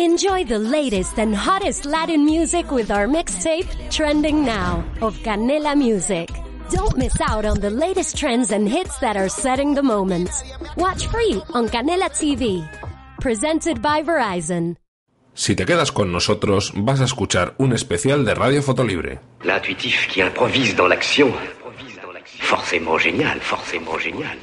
Enjoy the latest and hottest Latin music with our mixtape, Trending Now, of Canela Music. Don't miss out on the latest trends and hits that are setting the moment. Watch free on Canela TV. Presented by Verizon. Si te quedas con nosotros, vas a escuchar un especial de Radio Fotolibre. L'intuitif qui improvise dans l'action. Forcément génial, forcément génial.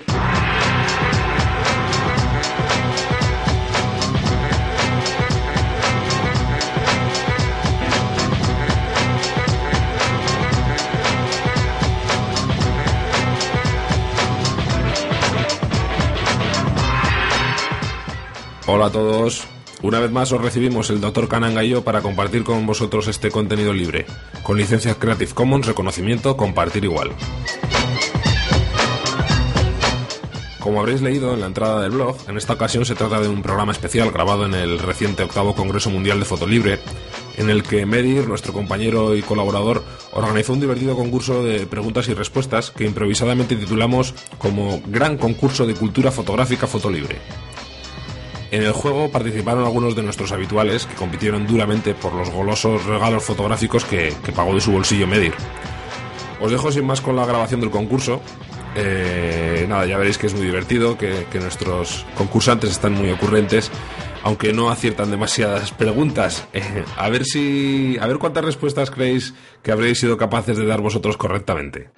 Hola a todos. Una vez más os recibimos el Dr. Kananga y yo para compartir con vosotros este contenido libre, con licencias Creative Commons, reconocimiento, compartir igual. Como habréis leído en la entrada del blog, en esta ocasión se trata de un programa especial grabado en el reciente octavo Congreso Mundial de Fotolibre, en el que Medir, nuestro compañero y colaborador, organizó un divertido concurso de preguntas y respuestas que improvisadamente titulamos como Gran Concurso de Cultura Fotográfica Fotolibre. En el juego participaron algunos de nuestros habituales que compitieron duramente por los golosos regalos fotográficos que, pagó de su bolsillo Medir. Os dejo sin más con la grabación del concurso. Eh, nada, ya veréis que es muy divertido, que, que nuestros concursantes están muy ocurrentes, aunque no aciertan demasiadas preguntas. Eh, a ver si, a ver cuántas respuestas creéis que habréis sido capaces de dar vosotros correctamente.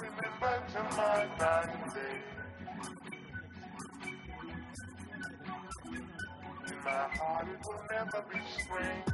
remember to my birthday. In my heart it will never be spring.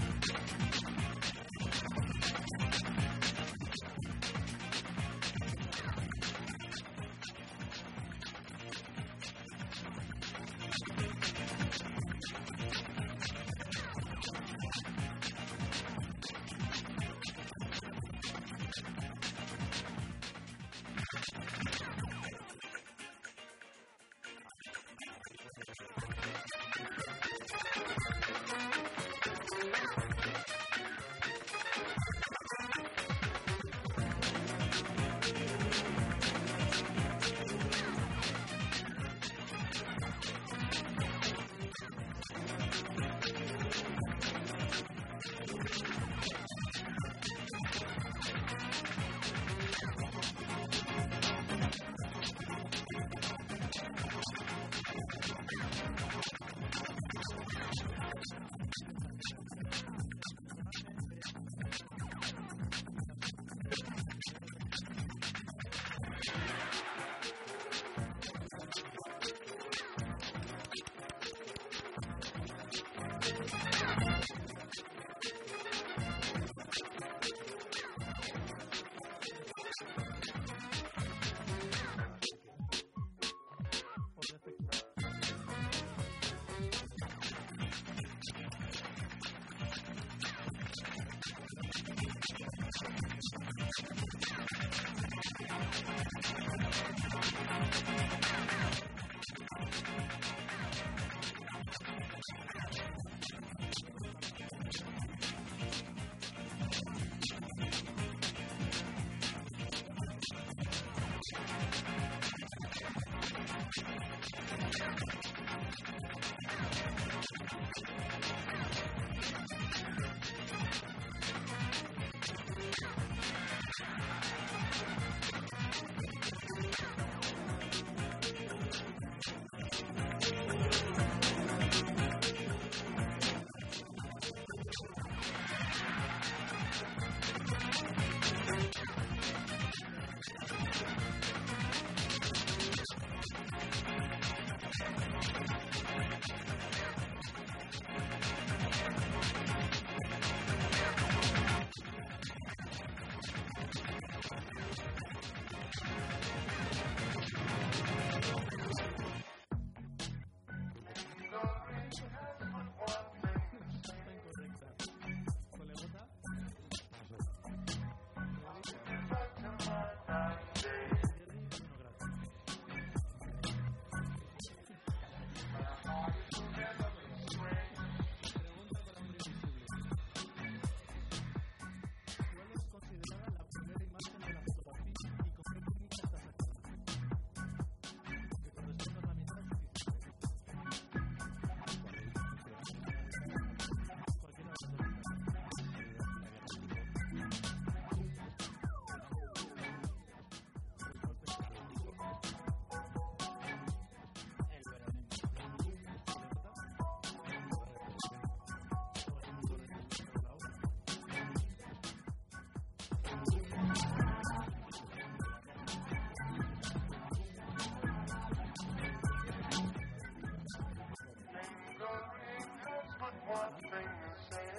nothing to say.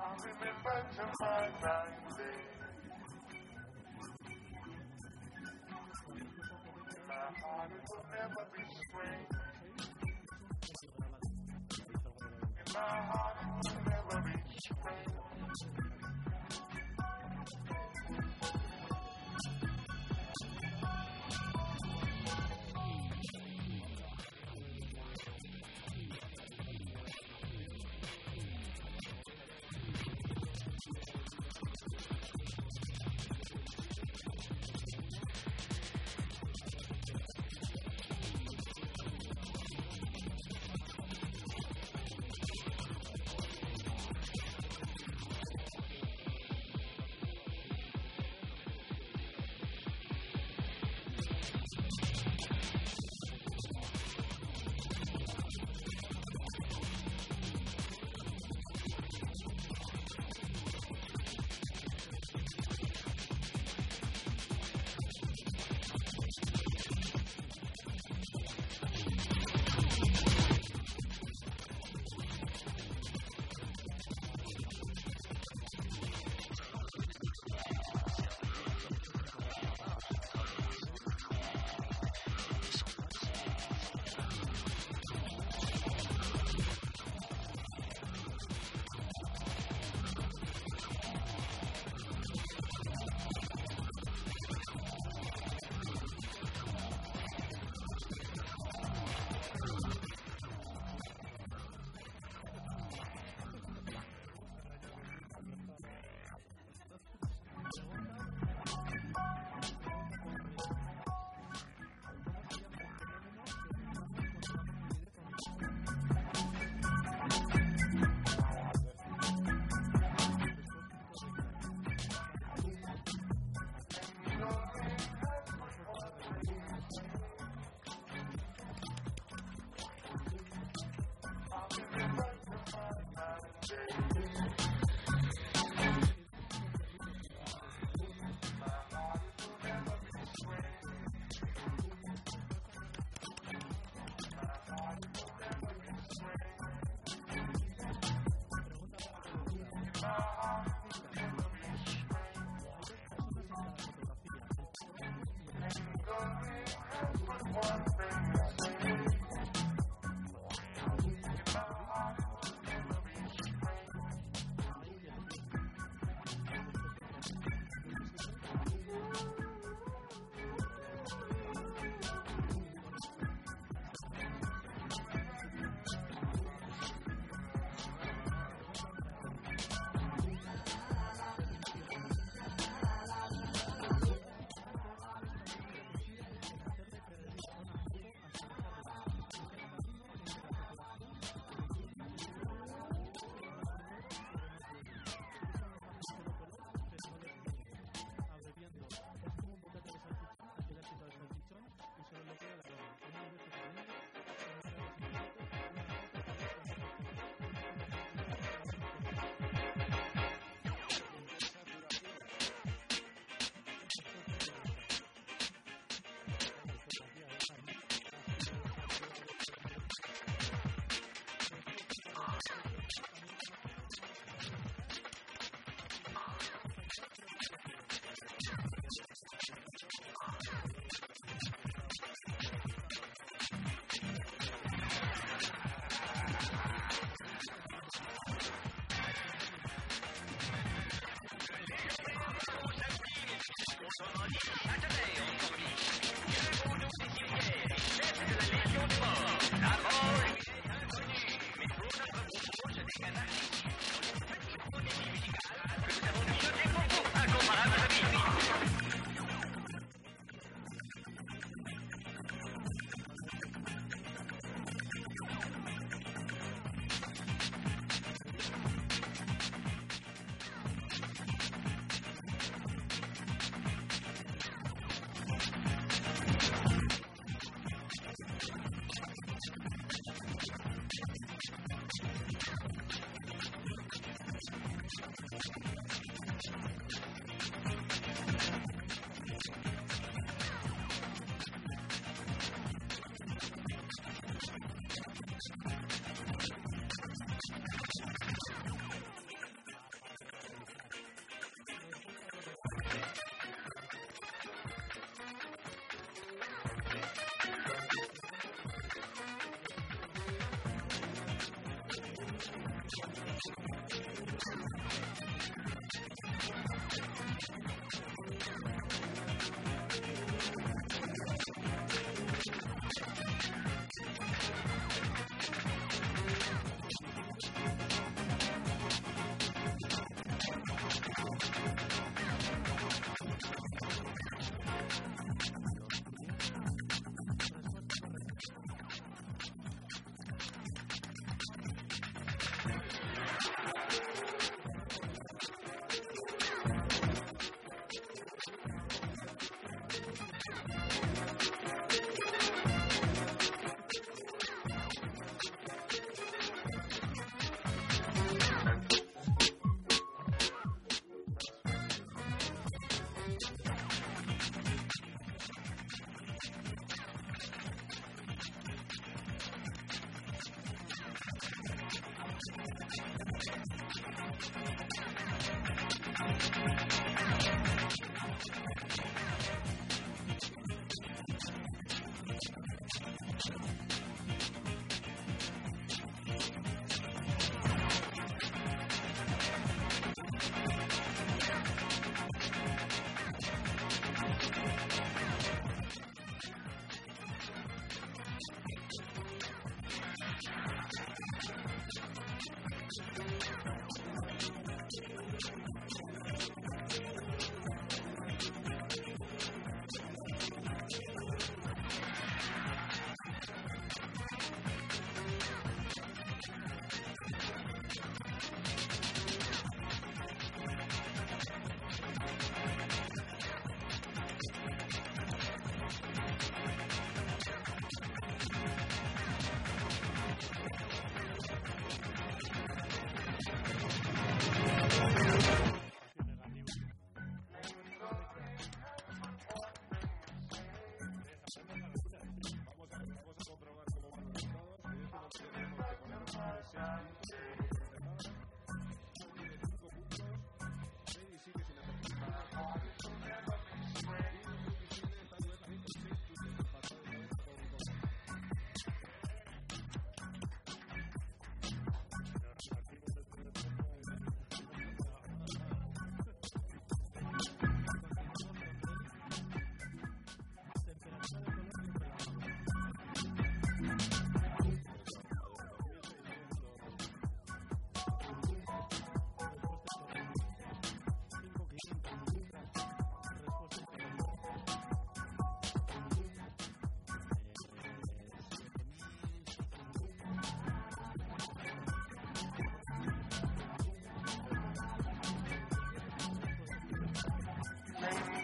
I remember my heart will never be spring. In my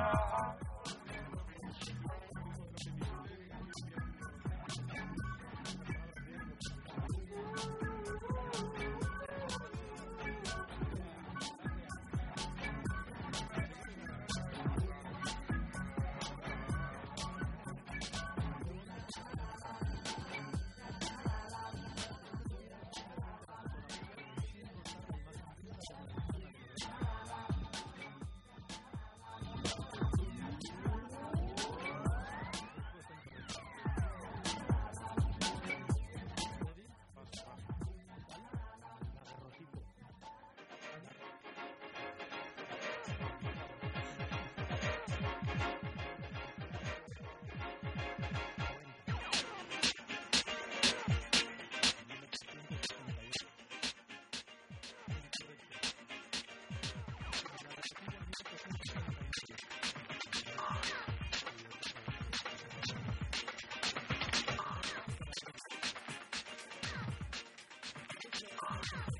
my heart. Yeah.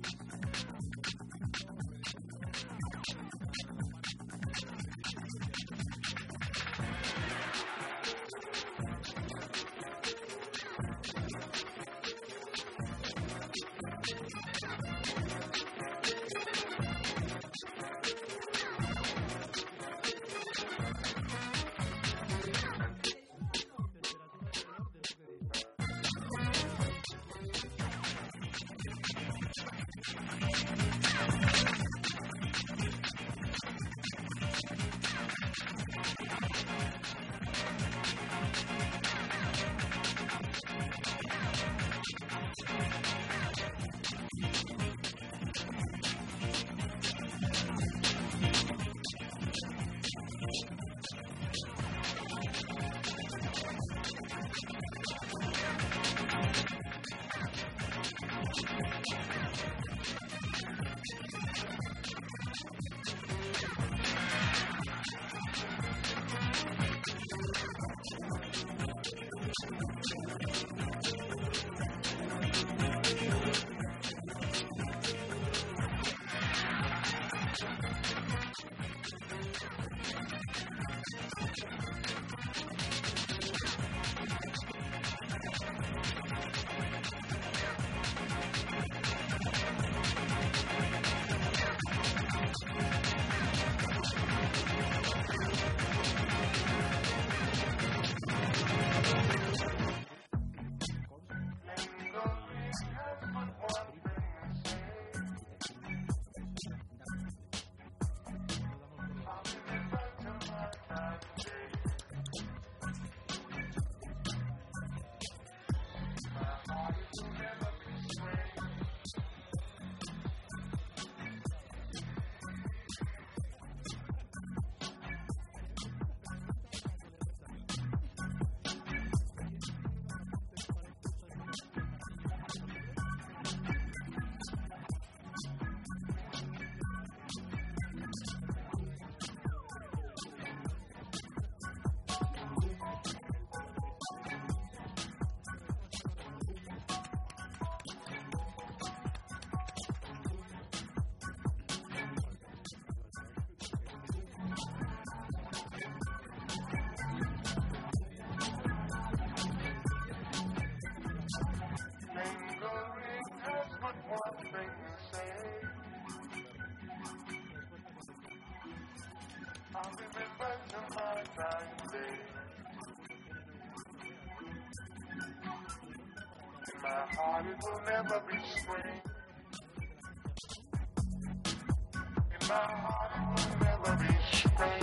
In my heart it will never be spring. In my heart it will never be spring.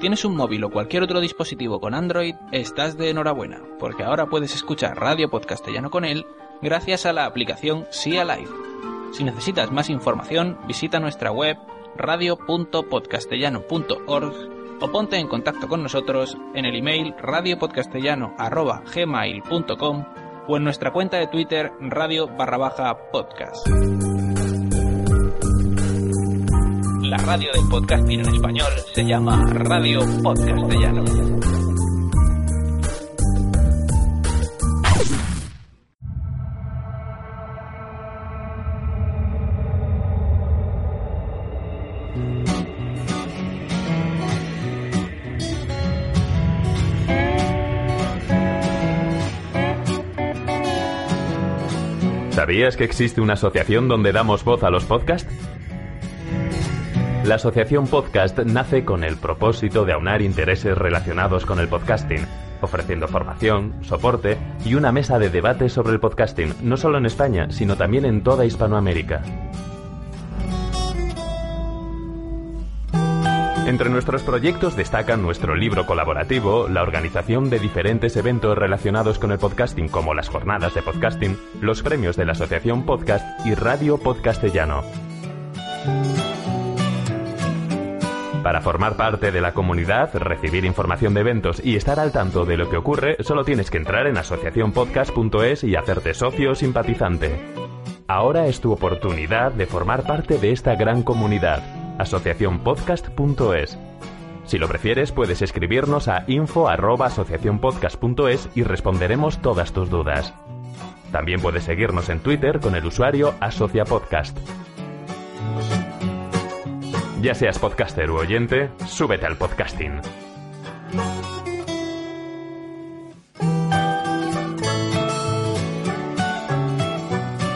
Tienes un móvil o cualquier otro dispositivo con Android, estás de enhorabuena, porque ahora puedes escuchar Radio Podcastellano con él gracias a la aplicación Sia Live. Si necesitas más información, visita nuestra web radio.podcastellano.org o ponte en contacto con nosotros en el email radiopodcastellano.gmail.com o en nuestra cuenta de Twitter radio barra baja podcast. Radio del podcasting en español se llama Radio Podcastellano. ¿Sabías que existe una asociación donde damos voz a los podcasts? La Asociación Podcast nace con el propósito de aunar intereses relacionados con el podcasting, ofreciendo formación, soporte y una mesa de debate sobre el podcasting, no solo en España, sino también en toda Hispanoamérica. Entre nuestros proyectos destacan nuestro libro colaborativo, la organización de diferentes eventos relacionados con el podcasting como las jornadas de podcasting, los premios de la Asociación Podcast y Radio Podcastellano. Para formar parte de la comunidad, recibir información de eventos y estar al tanto de lo que ocurre, solo tienes que entrar en asociacionpodcast.es y hacerte socio o simpatizante. Ahora es tu oportunidad de formar parte de esta gran comunidad. asociacionpodcast.es. Si lo prefieres, puedes escribirnos a info@asociacionpodcast.es y responderemos todas tus dudas. También puedes seguirnos en Twitter con el usuario asociapodcast. Ya seas podcaster u oyente, súbete al podcasting.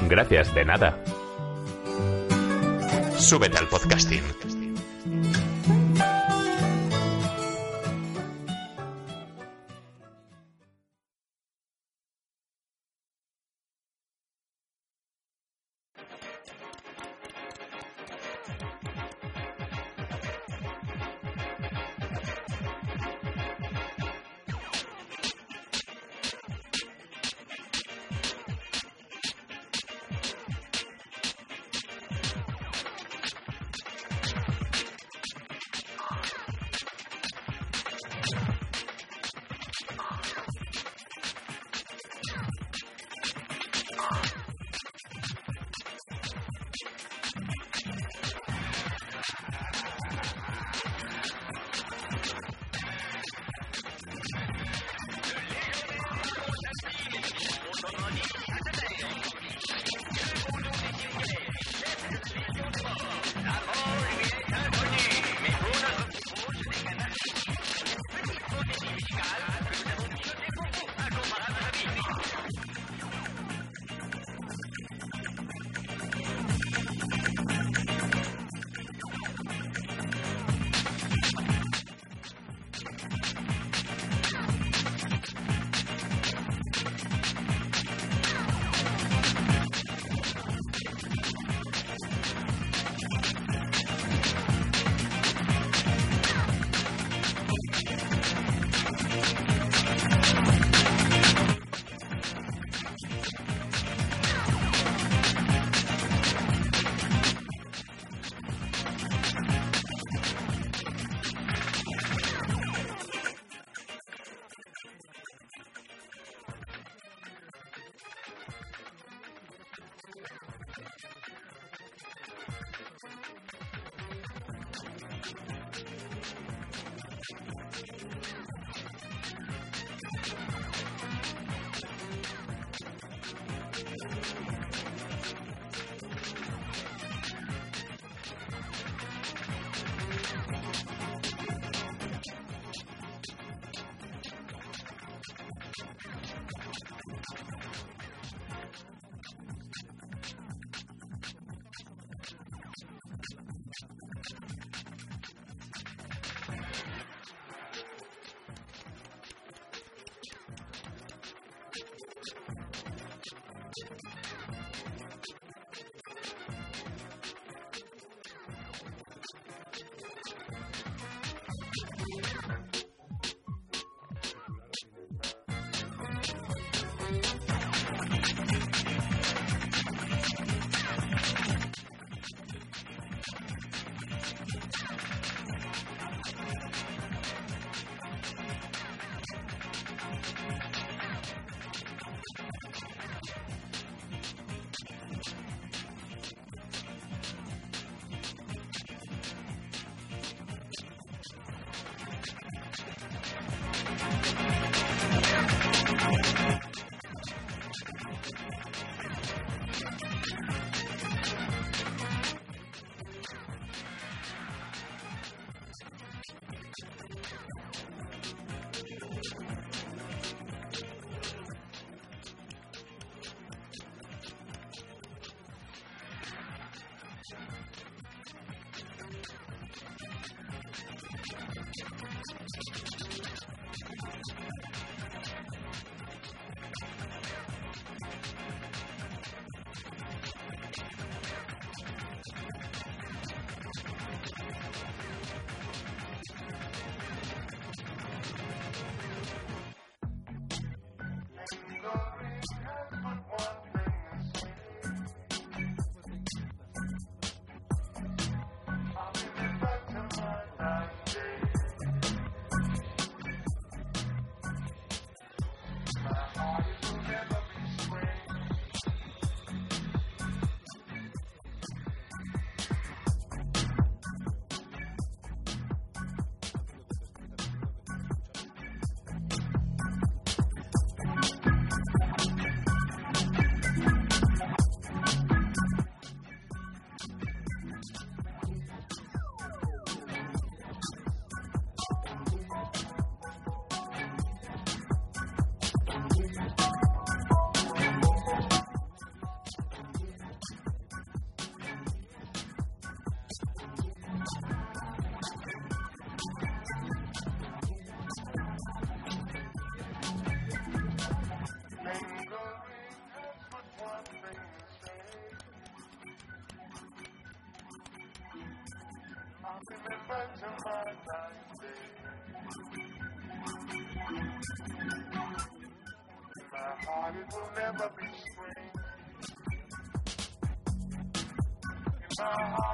Gracias, de nada. Súbete al podcasting. It will never be spring. In my heart,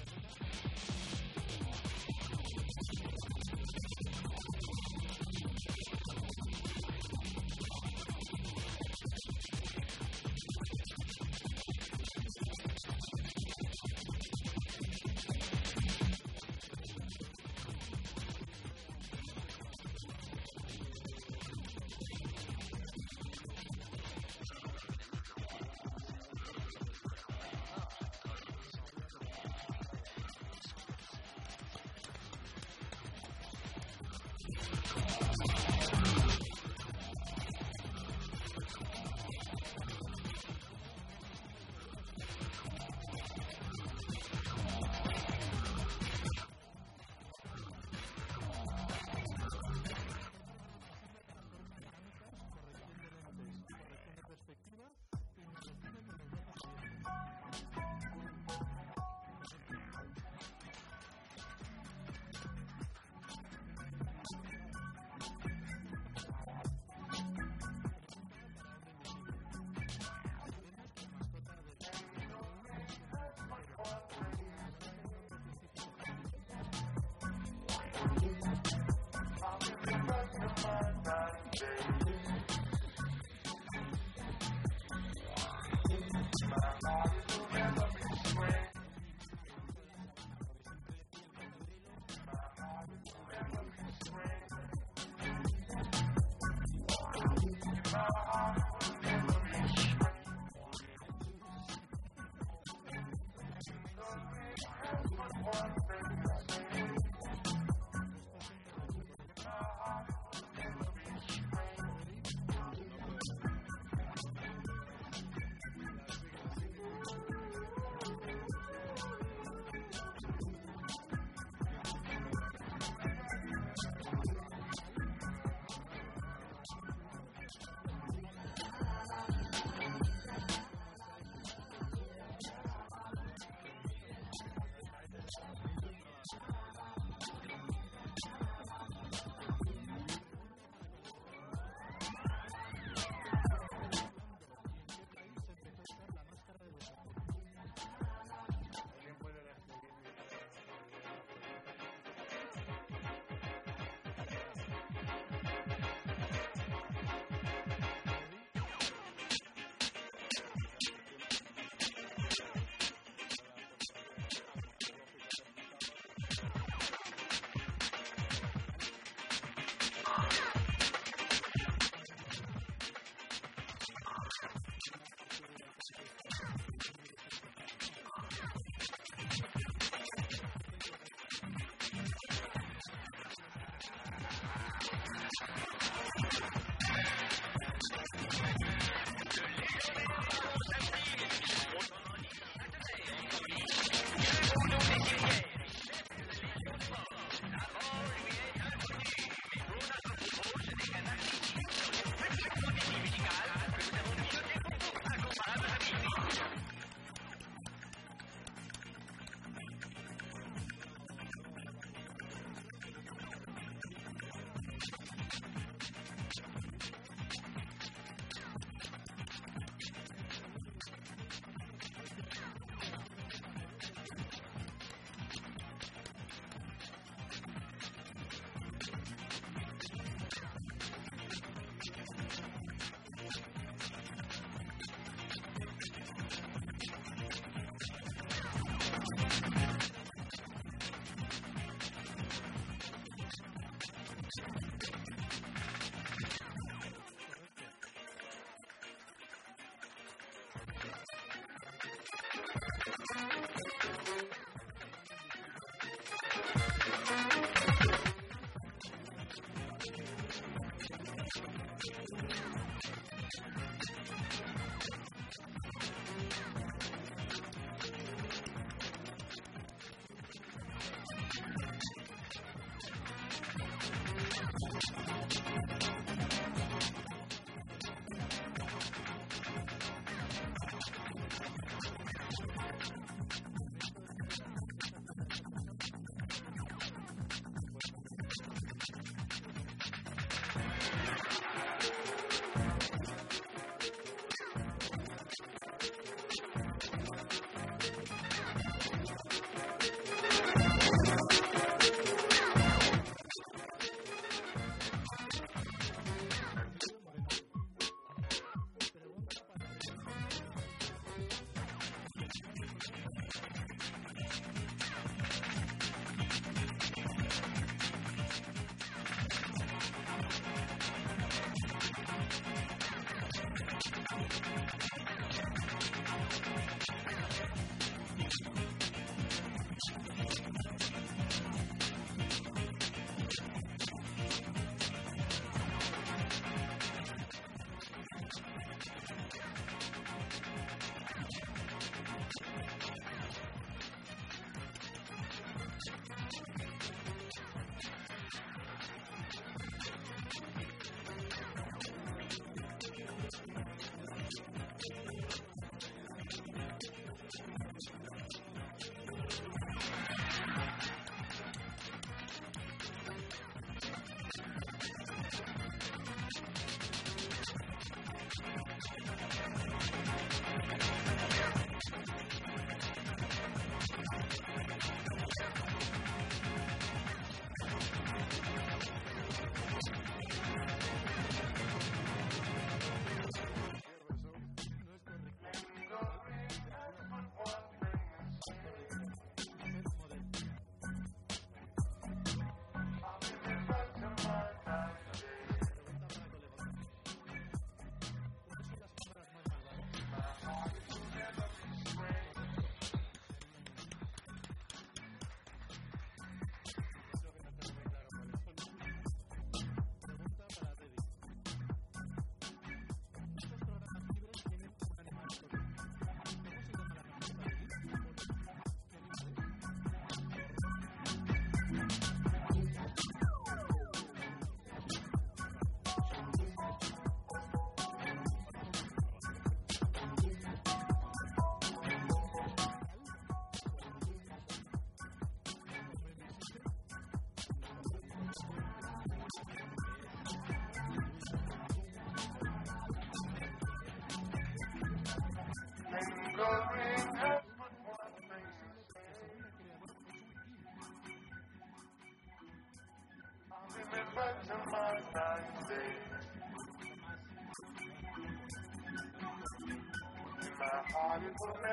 うん。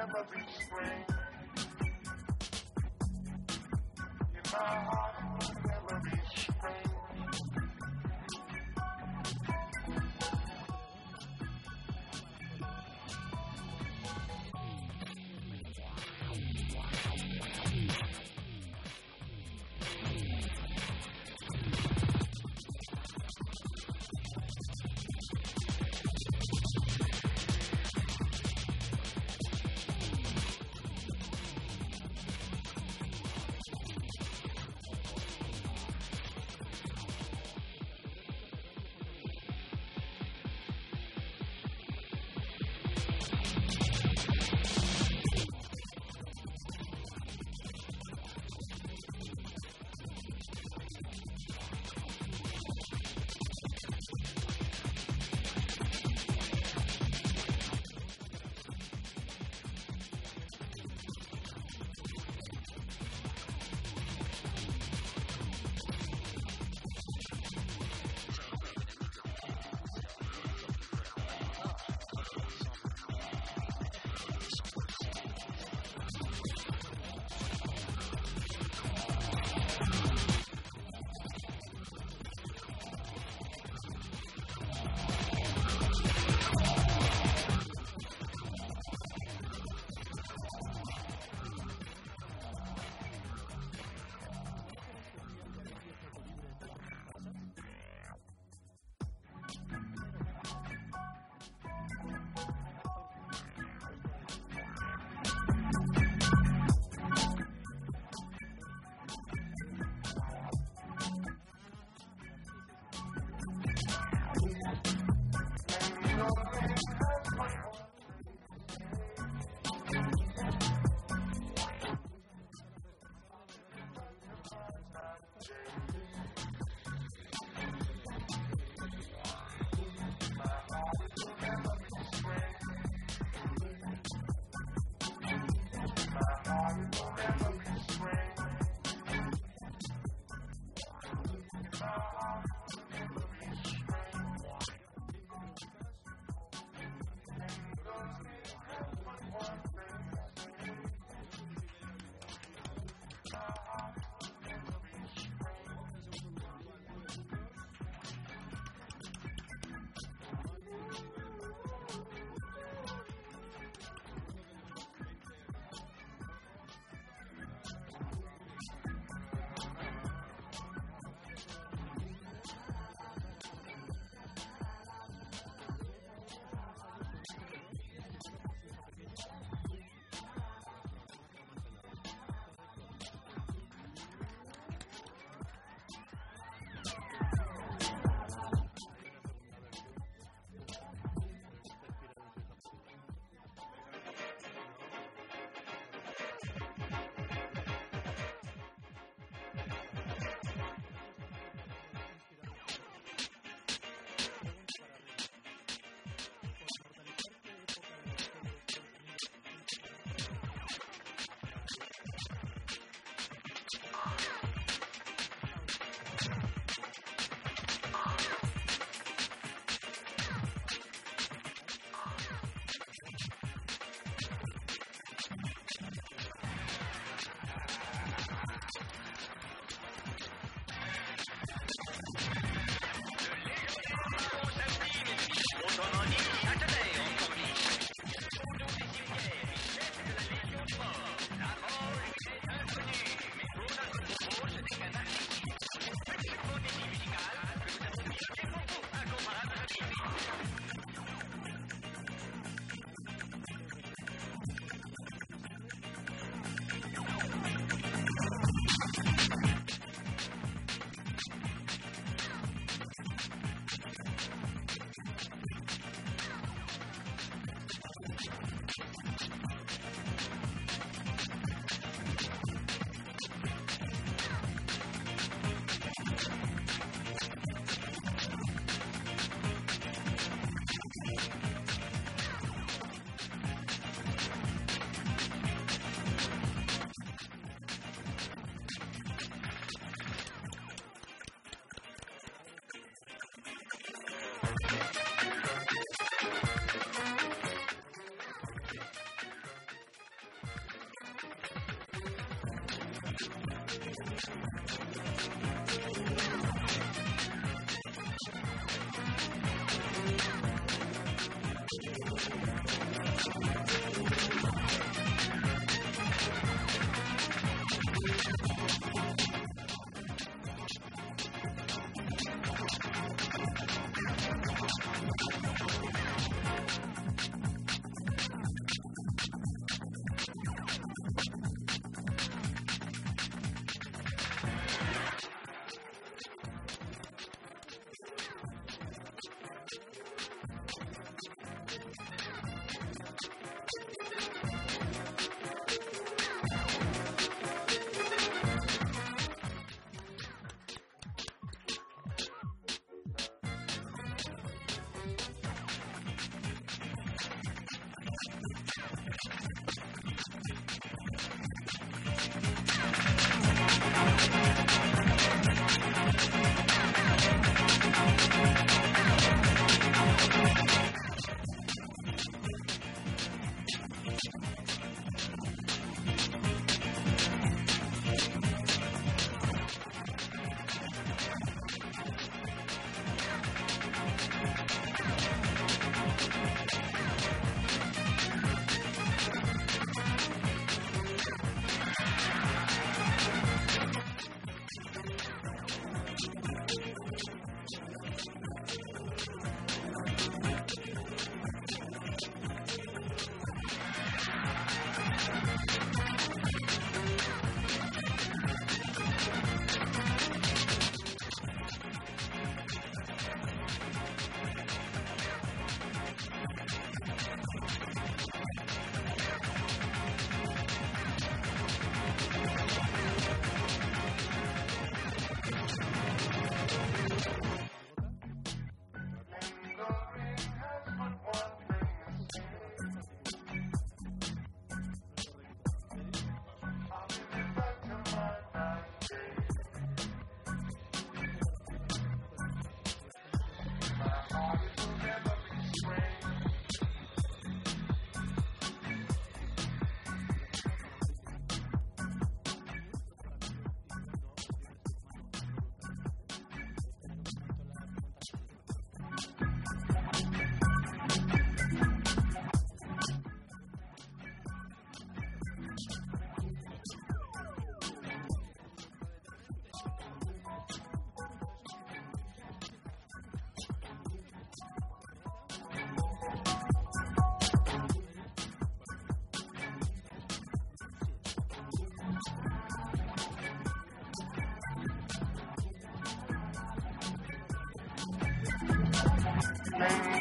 have a rich friend. ハハハハ!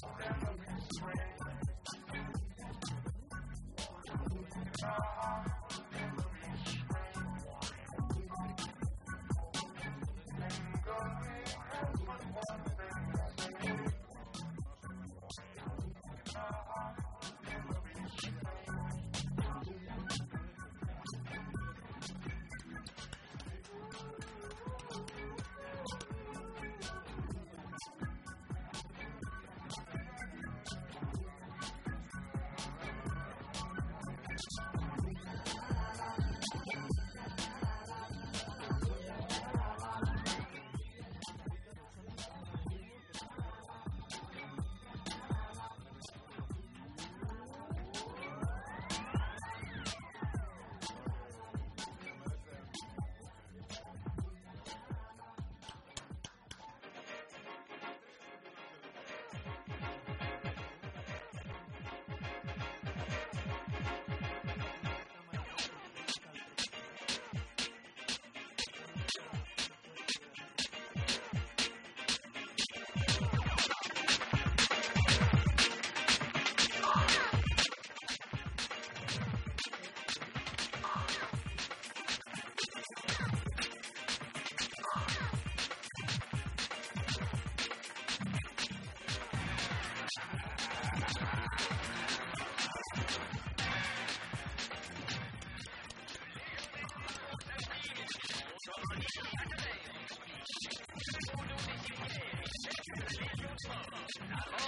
Thank you. Not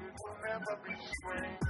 I will never be strange.